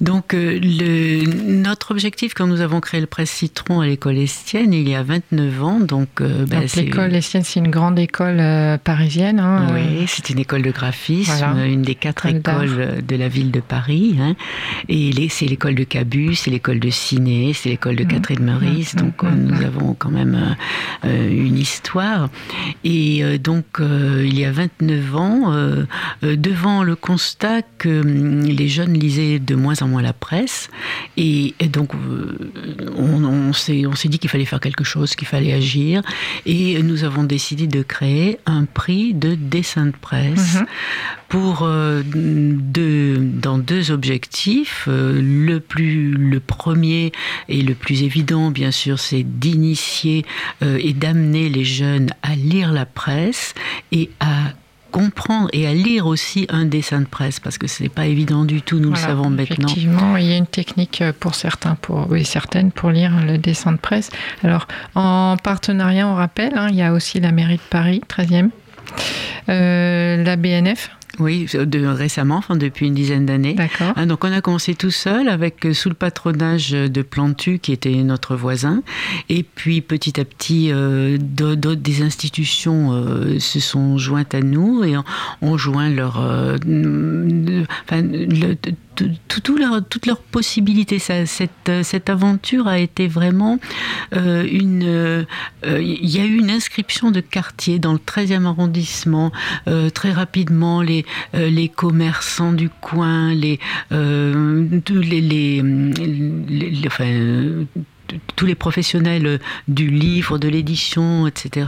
Donc euh, le, notre objectif quand nous avons créé le Presse Citron à l'école Estienne il y a 29 ans, donc, euh, bah, Donc c'est- l'école Estienne, c'est une grande école euh, parisienne. hein, Oui, c'est une école de graphisme, Voilà. une des quatre écoles de la ville de Paris. hein. Et c'est l'école de Cabu, c'est l'école de Ciné, c'est l'école de Mhm. Catherine Meurice. Mhm. Donc euh, nous avons quand même une histoire. Et donc il y a 29 ans, devant le constat que hum, les jeunes lisaient de moins en moins la presse, et, et donc euh, on, on s'est on s'est dit qu'il fallait faire quelque chose, qu'il fallait agir, et nous avons décidé de créer un prix de dessin de presse Mhm. pour euh, deux, dans deux objectifs. Euh, le plus le premier et le plus évident, bien sûr, c'est d'initier euh, et d'amener les jeunes à lire la presse et à comprendre et à lire aussi un dessin de presse parce que ce n'est pas évident du tout, nous Voilà, le savons maintenant. Effectivement, il y a une technique euh, pour certains, pour, oui, certaines pour lire le dessin de presse. Alors, en partenariat, on rappelle, hein, il y a aussi la mairie de Paris, 13e, euh, la BNF, Oui, de, récemment, enfin depuis une dizaine d'années. d'accord. Hein, donc on a commencé tout seul avec euh, sous le patronage de Plantu qui était notre voisin et puis petit à petit euh, d'au- d'autres des institutions euh, se sont jointes à nous et ont, ont joint leur euh, enfin, le- toutes leurs possibilités. Ça, cette, euh, cette aventure a été vraiment euh, une. euh, Il y a eu une inscription de quartier dans le 13e arrondissement. Très rapidement, les, les commerçants du coin, les, les, les, tous les professionnels du livre, de l'édition, etc.,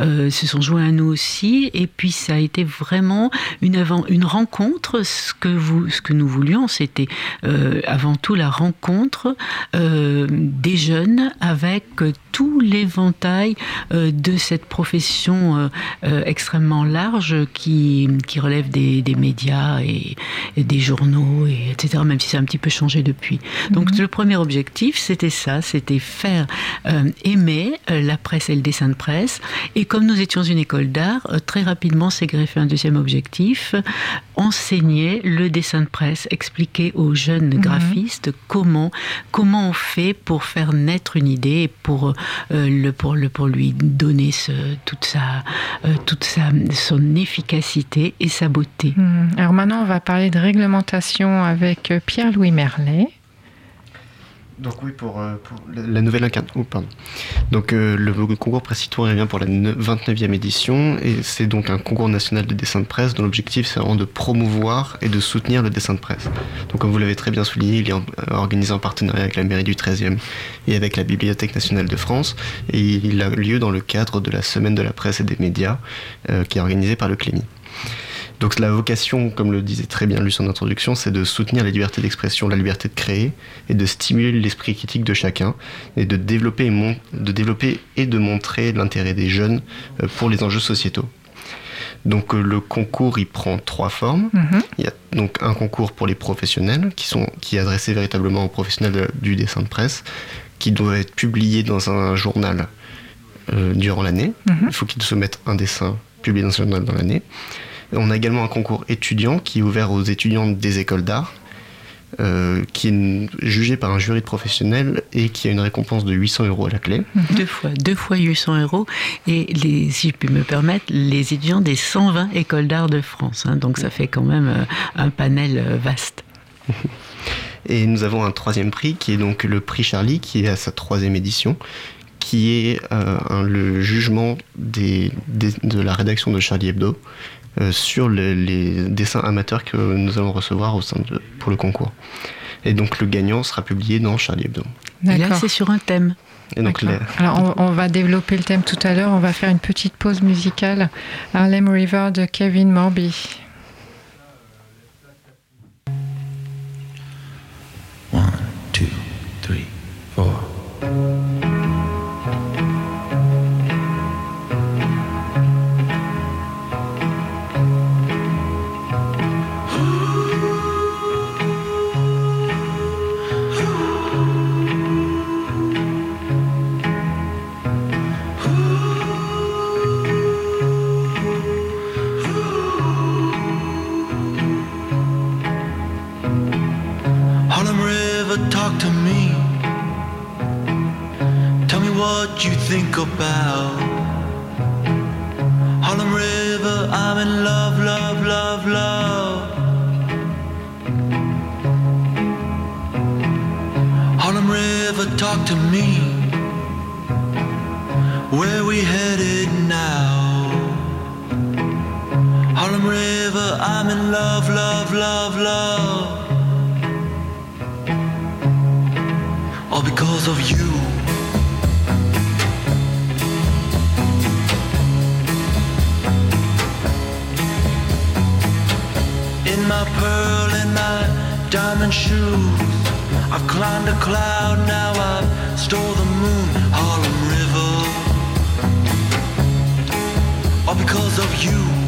euh, se sont joints à nous aussi. Et puis, ça a été vraiment une, avant, une rencontre. Ce que, nous voulions, c'était euh, avant tout la rencontre euh, des jeunes avec euh, tout l'éventail euh, de cette profession euh, euh, extrêmement large qui, qui relève des, des médias et, et des journaux, et, etc., même si ça a un petit peu changé depuis. Donc, le premier objectif, c'était ça, c'était faire aimer la presse et le dessin de presse. Et comme nous étions une école d'art, très rapidement s'est greffé un deuxième objectif, enseigner le dessin de presse, expliquer aux jeunes graphistes comment, comment on fait pour faire naître une idée et pour, le, pour, le, pour lui donner ce, toute, sa, euh, toute sa, son efficacité et sa beauté. Hmm. Alors maintenant, on va parler de réglementation avec euh, Pierre-Louis Merlet. Donc oui, pour, euh, la nouvelle incarnation. Oh, pardon. Donc euh, le concours Presse revient pour la ne- 29e édition et c'est donc un concours national de dessin de presse dont l'objectif c'est vraiment de promouvoir et de soutenir le dessin de presse. Donc comme vous l'avez très bien souligné, il est euh, organisé en partenariat avec la mairie du 13e et avec la Bibliothèque nationale de France et il a lieu dans le cadre de la semaine de la presse et des médias qui est organisée par le Clémy. Donc la vocation, comme le disait très bien Luce en introduction, c'est de soutenir la liberté d'expression, la liberté de créer et de stimuler l'esprit critique de chacun et de développer et, mon- de développer et de montrer l'intérêt des jeunes euh, pour les enjeux sociétaux. Donc euh, le concours, il prend trois formes. Mhm. Il y a donc un concours pour les professionnels, qui, sont, qui est adressé véritablement aux professionnels de- du dessin de presse, qui doit être publié dans un journal euh, durant l'année. Mhm. Il faut qu'ils soumettent un dessin publié dans un journal dans l'année. On a également un concours étudiant qui est ouvert aux étudiants des écoles d'art, euh, qui est jugé par un jury de professionnels et qui a une récompense de 800 euros à la clé. Deux fois, deux fois 800 euros. Et les, si je puis me permettre, les étudiants des 120 écoles d'art de France. hein. donc ça fait quand même euh, un panel euh, vaste. Et nous avons un troisième prix qui est donc le prix Charlie, qui est à sa troisième édition, qui est euh, un- le jugement des, des- de la rédaction de Charlie Hebdo euh, sur le- les dessins amateurs que nous allons recevoir au sein de, pour le concours. Et donc le gagnant sera publié dans Charlie Hebdo. Et là, c'est sur un thème. Et donc D'accord. les- Alors, on, on va développer le thème tout à l'heure. On va faire une petite pause musicale. Harlem River de Kevin Morby. One, two, three, four. Think about Harlem River. I'm in love, love, love, love. Harlem River, talk to me. Where we headed now? Harlem River, I'm in love, love, love, love. all because of you. My pearl and my diamond shoes, I've climbed a cloud, now I've stole the moon, Harlem River. All because of you.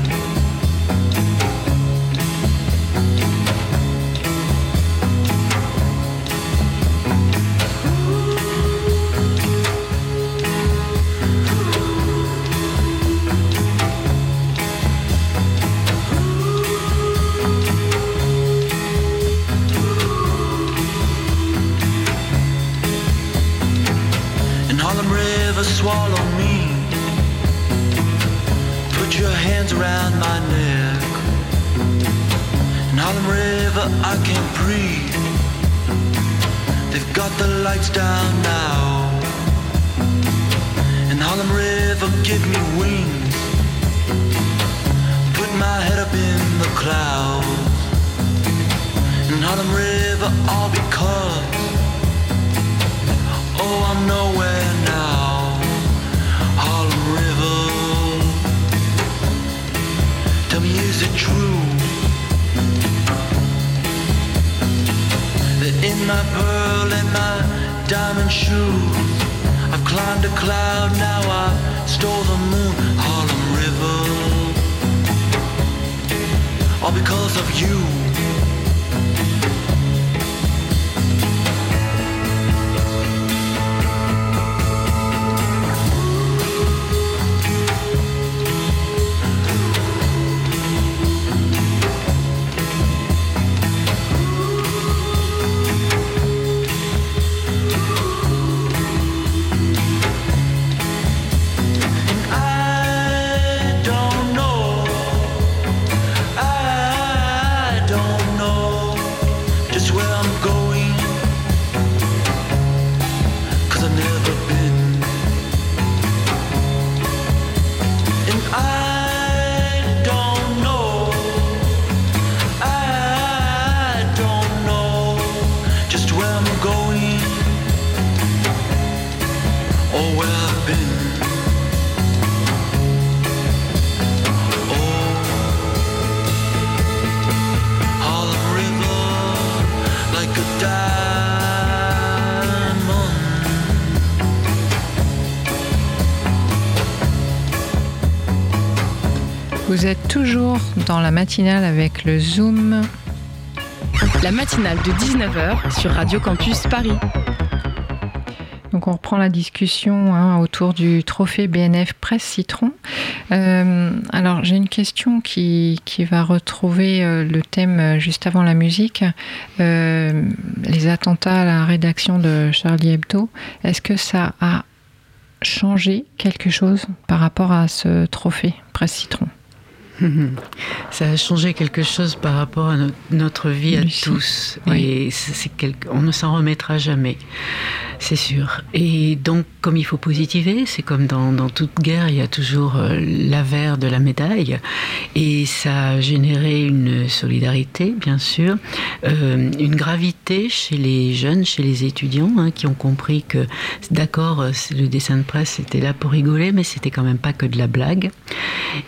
Hands around my neck. In Harlem River, I can't breathe. They've got the lights down now. In Harlem River, give me wings. Put my head up in the clouds. In Harlem River, all because. Oh, I'm nowhere now. My pearl and my diamond shoes, I've climbed a cloud, now I stole the moon, Harlem River. All because of you. La matinale avec le Zoom. La matinale de 19h sur Radio Campus Paris. Donc on reprend la discussion hein, autour du trophée BNF Presse Citron. Euh, alors j'ai une question qui, qui va retrouver euh, le thème euh, juste avant la musique. Euh, les attentats à la rédaction de Charlie Hebdo, est-ce que ça a changé quelque chose par rapport à ce trophée Presse Citron? Ça a changé quelque chose par rapport à no- notre vie à tous. Oui. Et c'est quelque- on ne s'en remettra jamais, c'est sûr. Et donc, comme il faut positiver, c'est comme dans, dans toute guerre, il y a toujours euh, l'avers de la médaille. Et ça a généré une solidarité, bien sûr, euh, une gravité chez les jeunes, chez les étudiants, hein, qui ont compris que, d'accord, le dessin de presse, c'était là pour rigoler, mais c'était quand même pas que de la blague.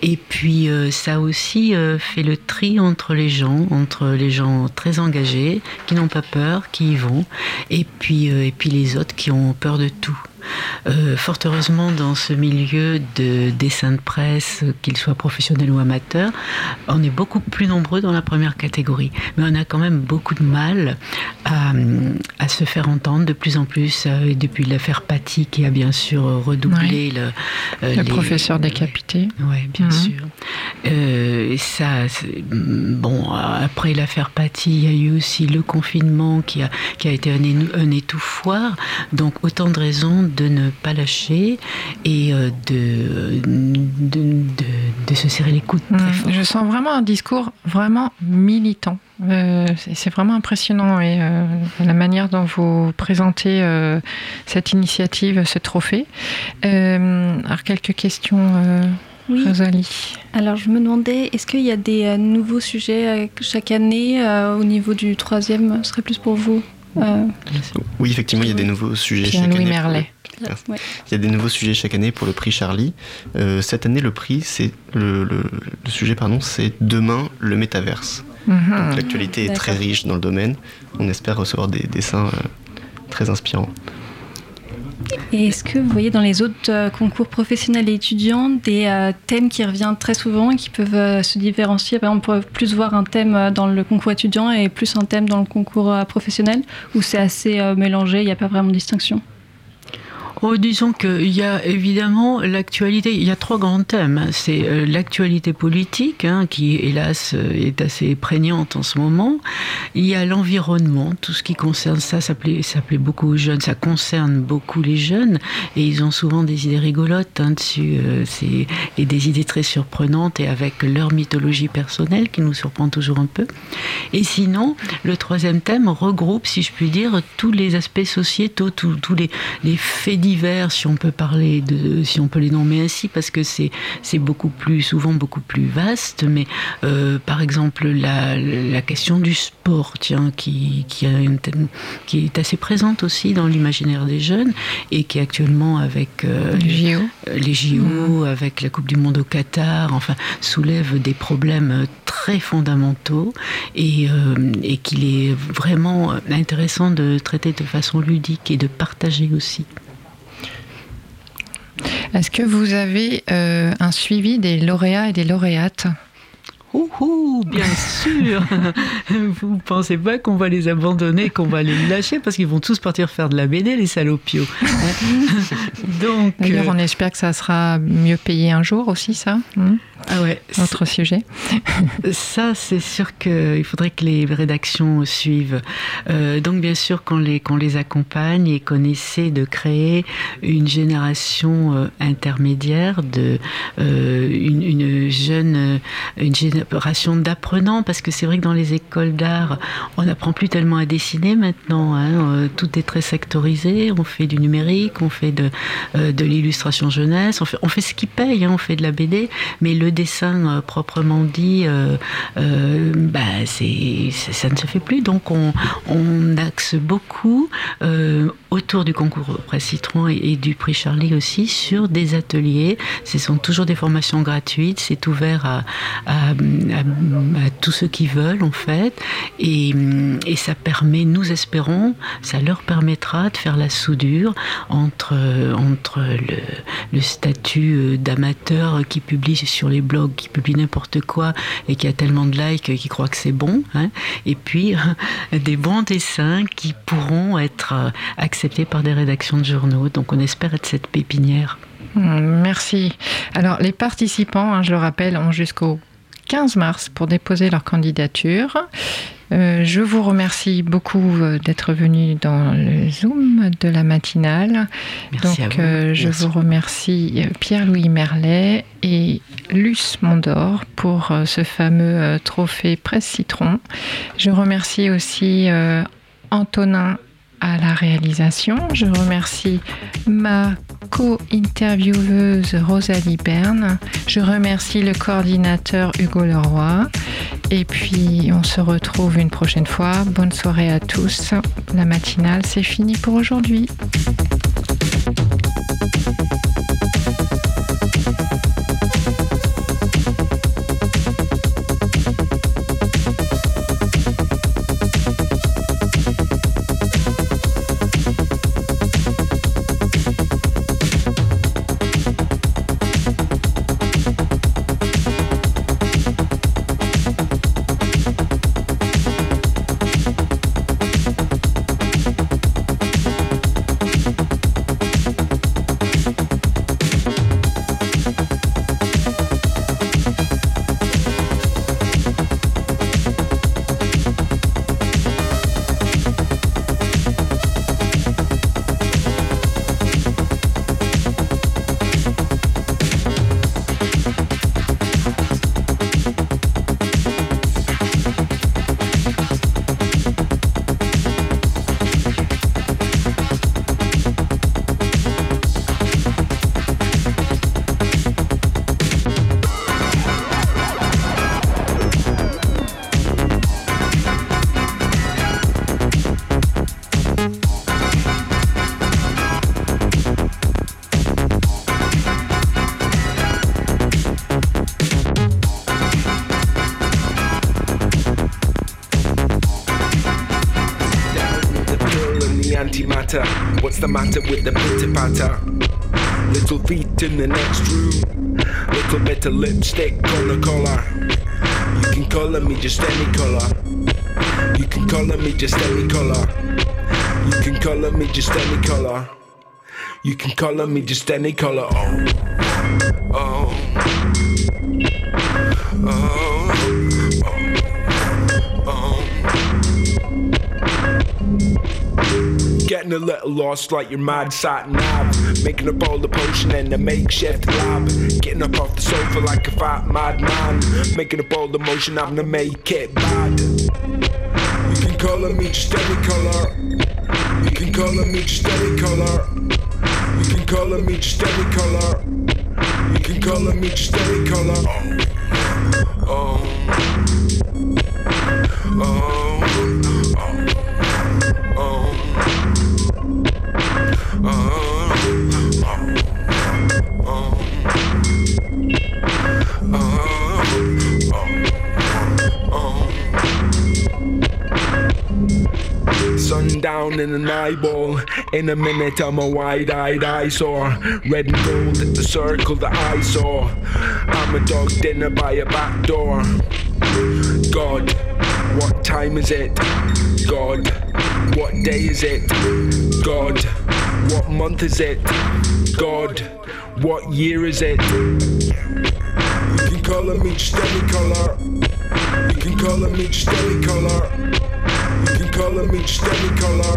Et puis euh, ça aussi euh, fait le tri entre les gens, entre les gens très engagés, qui n'ont pas peur, qui y vont, et puis, euh, et puis les autres qui ont peur de tout. Euh, fort heureusement, dans ce milieu de dessin de presse, euh, qu'il soit professionnel ou amateur, on est beaucoup plus nombreux dans la première catégorie. Mais on a quand même beaucoup de mal à, à se faire entendre de plus en plus. euh, et depuis l'affaire Paty, qui a bien sûr redoublé le, euh, Le les- professeur décapité. oui, bien Mhm. sûr. Euh, et ça, bon, après l'affaire Paty, il y a eu aussi le confinement qui a, qui a été un étouffoir. Donc, autant de raisons de ne pas lâcher et euh, de, de, de, de se serrer les coudes très Mm, fort. Je sens vraiment un discours vraiment militant. Euh, c'est vraiment impressionnant et euh, la manière dont vous présentez euh, cette initiative, ce trophée. Euh, alors quelques questions, euh, Oui. Rosalie. Alors je me demandais, est-ce qu'il y a des euh, nouveaux sujets euh, chaque année euh, au niveau du troisième Ce serait plus pour vous. Euh, Oui, effectivement, il y a des nouveaux sujets chaque année. Merlet. Ouais. Il y a des nouveaux sujets chaque année pour le prix Charlie. Euh, cette année, le prix, c'est le, le- le sujet, pardon, c'est demain le métaverse. Mhm. L'actualité est très riche dans le domaine. On espère recevoir des dessins euh, très inspirants. Et est-ce que vous voyez dans les autres euh, concours professionnels et étudiants des euh, thèmes qui reviennent très souvent et qui peuvent euh, se différencier? Par exemple, on peut plus voir un thème dans le concours étudiant et plus un thème dans le concours professionnel Ou c'est assez euh, mélangé, il n'y a pas vraiment de distinction? Oh, disons qu'il y a évidemment l'actualité. Il y a trois grands thèmes. C'est euh, l'actualité politique, hein, qui hélas euh, est assez prégnante en ce moment. Il y a l'environnement, tout ce qui concerne ça, ça plaît, beaucoup aux jeunes, ça concerne beaucoup les jeunes, et ils ont souvent des idées rigolotes hein, dessus, euh, et des idées très surprenantes, et avec leur mythologie personnelle qui nous surprend toujours un peu. Et sinon, le troisième thème regroupe, si je puis dire, tous les aspects sociétaux, tous les faits divers, si on peut parler de, si on peut les nommer ainsi, parce que c'est c'est beaucoup plus souvent beaucoup plus vaste. Mais euh, par exemple, la, la question du sport, tiens, qui qui, a une thème- qui est assez présente aussi dans l'imaginaire des jeunes et qui actuellement avec euh, Le JO. les JO, avec la Coupe du Monde au Qatar, enfin, soulève des problèmes très fondamentaux et, euh, et qu'il est vraiment intéressant de traiter de façon ludique et de partager aussi. Est-ce que vous avez euh, un suivi des lauréats et des lauréates? Ouh, ouh, bien sûr Vous ne pensez pas qu'on va les abandonner, qu'on va les lâcher parce qu'ils vont tous partir faire de la BD, les salopios. Donc, D'ailleurs, euh, on espère que ça sera mieux payé un jour aussi, ça. Ah ouais, Autre sujet. Ça, c'est sûr qu'il faudrait que les rédactions suivent. Euh, donc, bien sûr, qu'on les, qu'on les accompagne et qu'on essaie de créer une génération euh, intermédiaire, de, euh, une, une jeune une génération d'apprenants, parce que c'est vrai que dans les écoles d'art, on n'apprend plus tellement à dessiner maintenant. hein. Tout est très sectorisé. On fait du numérique, on fait de, de l'illustration jeunesse, on fait, on fait ce qui paye, hein. on fait de la BD, mais le dessin euh, proprement dit, euh, euh, bah, c'est, ça ne se fait plus. Donc on, on axe beaucoup autour du concours Presse Citron et, du prix Charlie aussi sur des ateliers. Ce sont toujours des formations gratuites. C'est ouvert à, tous ceux qui veulent en fait. Et, ça permet, nous espérons, ça leur permettra de faire la soudure entre, entre le, statut d'amateur qui publie sur les blog qui publie n'importe quoi et qui a tellement de likes qui croient que c'est bon. hein. Et puis des bons dessins qui pourront être euh, acceptés par des rédactions de journaux. Donc on espère être cette pépinière. Hmm, Merci. Alors, les participants, hein, je le rappelle, ont jusqu'au 15 mars pour déposer leur candidature. Euh, je vous remercie beaucoup euh, d'être venu dans le Zoom de la matinale. Merci Donc, à vous. euh, je Merci. vous remercie Pierre-Louis Merlet et Luce Mondor pour euh, ce fameux trophée Presse Citron. Je remercie aussi Antonin à la réalisation. Je remercie ma co-intervieweuse Rosalie Berne. Je remercie le coordinateur Hugo Leroy. Et puis, on se retrouve une prochaine fois. Bonne soirée à tous. La matinale, c'est fini pour aujourd'hui. The matter with the pitter patter? Little feet in the next room. Little bit of lipstick on the collar. You can color me just any color. You can color me just any color. You can color me just any color. You can color me just any color. Oh, oh, oh, a little lost like your mad sat nav. Making up all the potion in a makeshift lab. Getting up off the sofa like a fat madman. Making up all the motion, I'm gonna make it bad. You can color me just any color. You can color me just any color. You can color me just any color. You can color me just any color. In an eyeball. In a minute, I'm a wide eyed eyesore. Red and gold the circle that I saw. I'm a dog dinner by a back door. God, what time is it? God, what day is it? God, what month is it? God, what year is it? You can me just any color. You can me just any color. You can color me just any color.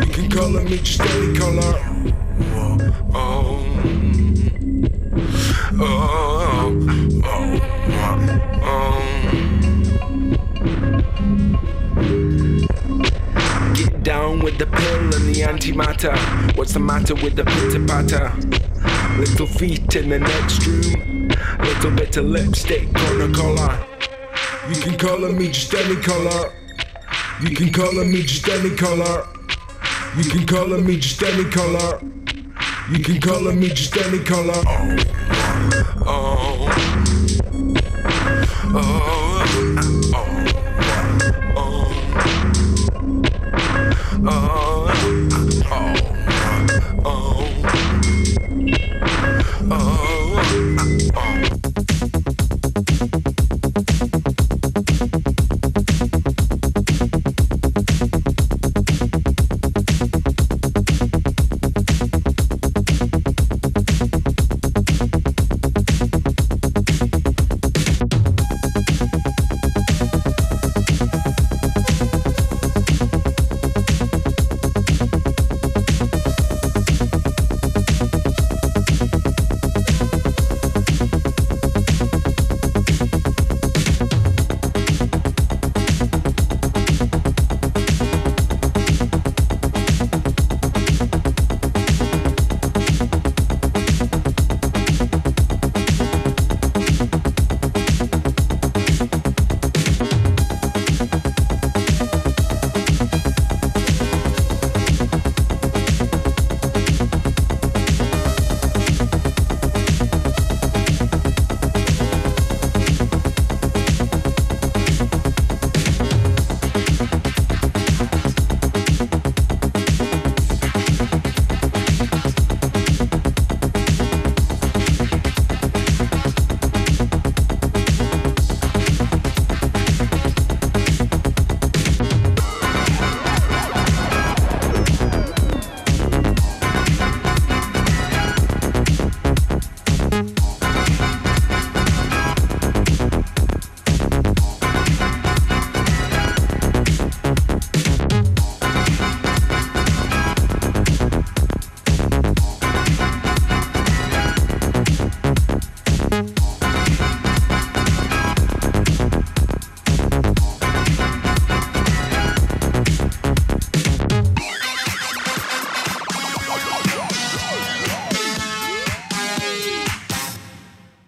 You can color me just any color. Oh. oh. Oh. Oh. Get down with the pill and the antimatter. What's the matter with the pitter patter? Little feet in the next room. Little bit of lipstick on the collar. You can color me just any color. You can color me just any color. You can color me just any color. You can color me just any color. Oh. Oh. Oh. Oh. Oh.